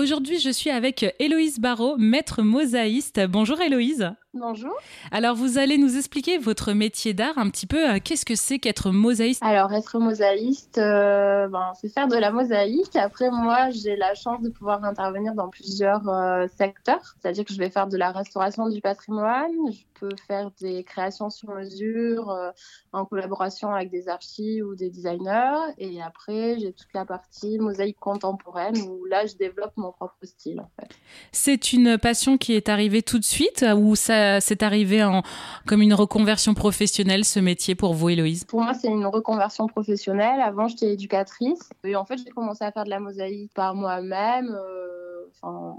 Aujourd'hui, je suis avec Héloïse Barrault, maître mosaïste. Bonjour Héloïse. Bonjour. Alors, vous allez nous expliquer votre métier d'art un petit peu. Euh, qu'est-ce que c'est qu'être mosaïste? Alors, être mosaïste, euh, ben, c'est faire de la mosaïque. Après, moi, j'ai la chance de pouvoir intervenir dans plusieurs euh, secteurs. C'est-à-dire que je vais faire de la restauration du patrimoine. Je peux faire des créations sur mesure en collaboration avec des archives ou des designers. Et après, j'ai toute la partie mosaïque contemporaine où là, je développe mon propre style. En fait. C'est une passion qui est arrivée tout de suite ou ça c'est arrivé en, comme une reconversion professionnelle, ce métier pour vous, Héloïse? Pour moi, c'est une reconversion professionnelle. Avant, j'étais éducatrice. Et en fait, j'ai commencé à faire de la mosaïque par moi-même. Euh,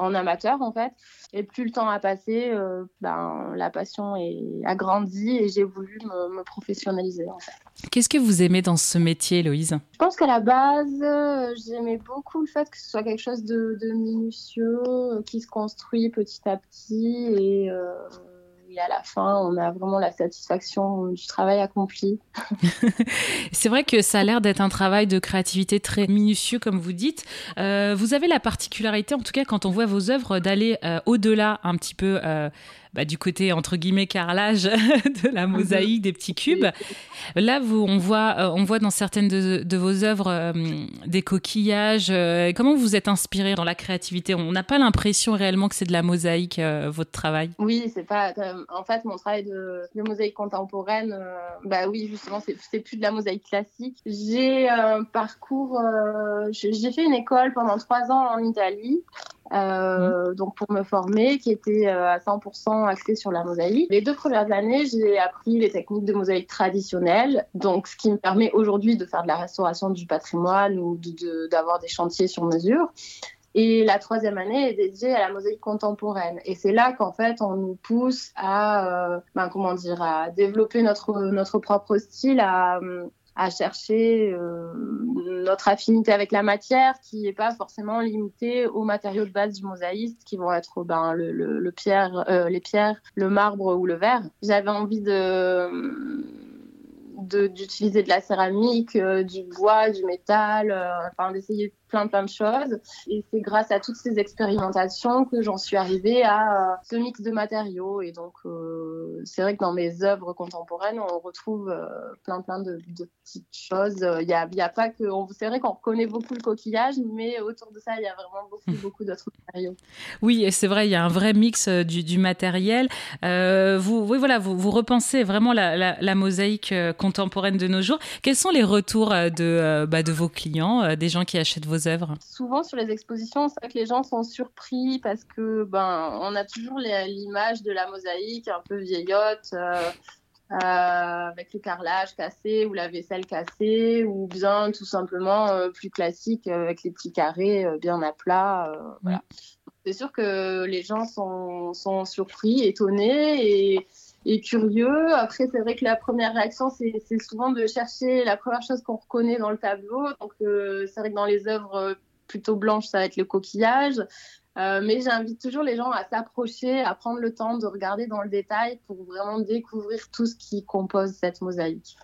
en amateur en fait. Et plus le temps a passé, euh, ben, la passion est, a grandi et j'ai voulu me, professionnaliser en fait. Qu'est-ce que vous aimez dans ce métier, Héloïse Je pense qu'à la base, euh, j'aimais beaucoup le fait que ce soit quelque chose de, minutieux, euh, qui se construit petit à petit et et à la fin, on a vraiment la satisfaction du travail accompli. c'est vrai que ça a l'air d'être un travail de créativité très minutieux, comme vous dites. Euh, vous avez la particularité, en tout cas, quand on voit vos œuvres, d'aller euh, au-delà un petit peu euh, bah, du côté entre guillemets carrelage de la mosaïque des petits cubes. Là, vous, on voit, euh, on voit dans certaines de, vos œuvres euh, des coquillages. Euh, comment vous êtes inspiré dans la créativité? On n'a pas l'impression réellement que c'est de la mosaïque votre travail. Oui, c'est pas. en fait, mon travail de, mosaïque contemporaine, bah oui, justement, c'est plus de la mosaïque classique. J'ai un parcours. j'ai fait une école pendant trois ans en Italie. Euh, donc pour me former, qui était euh, à 100% axé sur la mosaïque. Les deux premières années, j'ai appris les techniques de mosaïque traditionnelles, donc ce qui me permet aujourd'hui de faire de la restauration du patrimoine ou d'avoir de, des chantiers sur mesure. Et la troisième année est dédiée à la mosaïque contemporaine. Et c'est là qu'en fait, on nous pousse à, euh, ben, comment dire, à développer notre, notre propre style, à, à chercher euh, notre affinité avec la matière qui n'est pas forcément limitée aux matériaux de base du mosaïste qui vont être ben, le, pierre, euh, les pierres, le marbre ou le verre. J'avais envie de d'utiliser de, la céramique, euh, du bois, du métal, enfin d'essayer plein plein de choses. Et c'est grâce à toutes ces expérimentations que j'en suis arrivée à euh, ce mix de matériaux. Et donc, euh, c'est vrai que dans mes œuvres contemporaines, on retrouve euh, plein plein de, petites choses. Il a, y a, pas que... C'est vrai qu'on reconnaît beaucoup le coquillage, mais autour de ça, il y a vraiment beaucoup, beaucoup d'autres matériaux. Oui, et c'est vrai, il y a un vrai mix du, du matériel. vous, oui, voilà, vous, vous repensez vraiment la, la, mosaïque contemporaine de nos jours. Quels sont les retours de, bah, de vos clients, des gens qui achètent vos œuvres? Souvent sur les expositions, c'est vrai que les gens sont surpris parce que ben on a toujours l'image de la mosaïque un peu vieillotte. Euh, euh, avec le carrelage cassé ou la vaisselle cassée ou bien tout simplement euh, plus classique avec les petits carrés bien à plat. voilà. C'est sûr que les gens sont, sont surpris, étonnés et et curieux. Après, c'est vrai que la première réaction, c'est souvent de chercher la première chose qu'on reconnaît dans le tableau. Donc, euh, c'est vrai que dans les œuvres plutôt blanches, ça va être le coquillage. Euh, mais j'invite toujours les gens à s'approcher, à prendre le temps de regarder dans le détail pour vraiment découvrir tout ce qui compose cette mosaïque.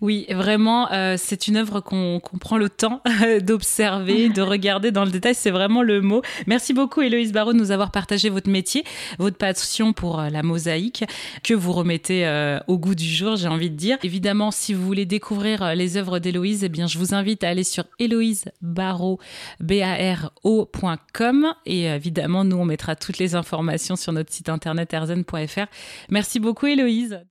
Oui, vraiment, euh, c'est une œuvre qu'on prend le temps d'observer, de regarder dans le détail. C'est vraiment le mot. Merci beaucoup, Héloïse Barraud, de nous avoir partagé votre métier, votre passion pour euh, la mosaïque, que vous remettez euh, au goût du jour, j'ai envie de dire. Évidemment, si vous voulez découvrir les œuvres d'Héloïse, eh bien, je vous invite à aller sur héloïsebarraud, b a Et évidemment, nous, on mettra toutes les informations sur notre site internet erzen.fr. Merci beaucoup, Héloïse.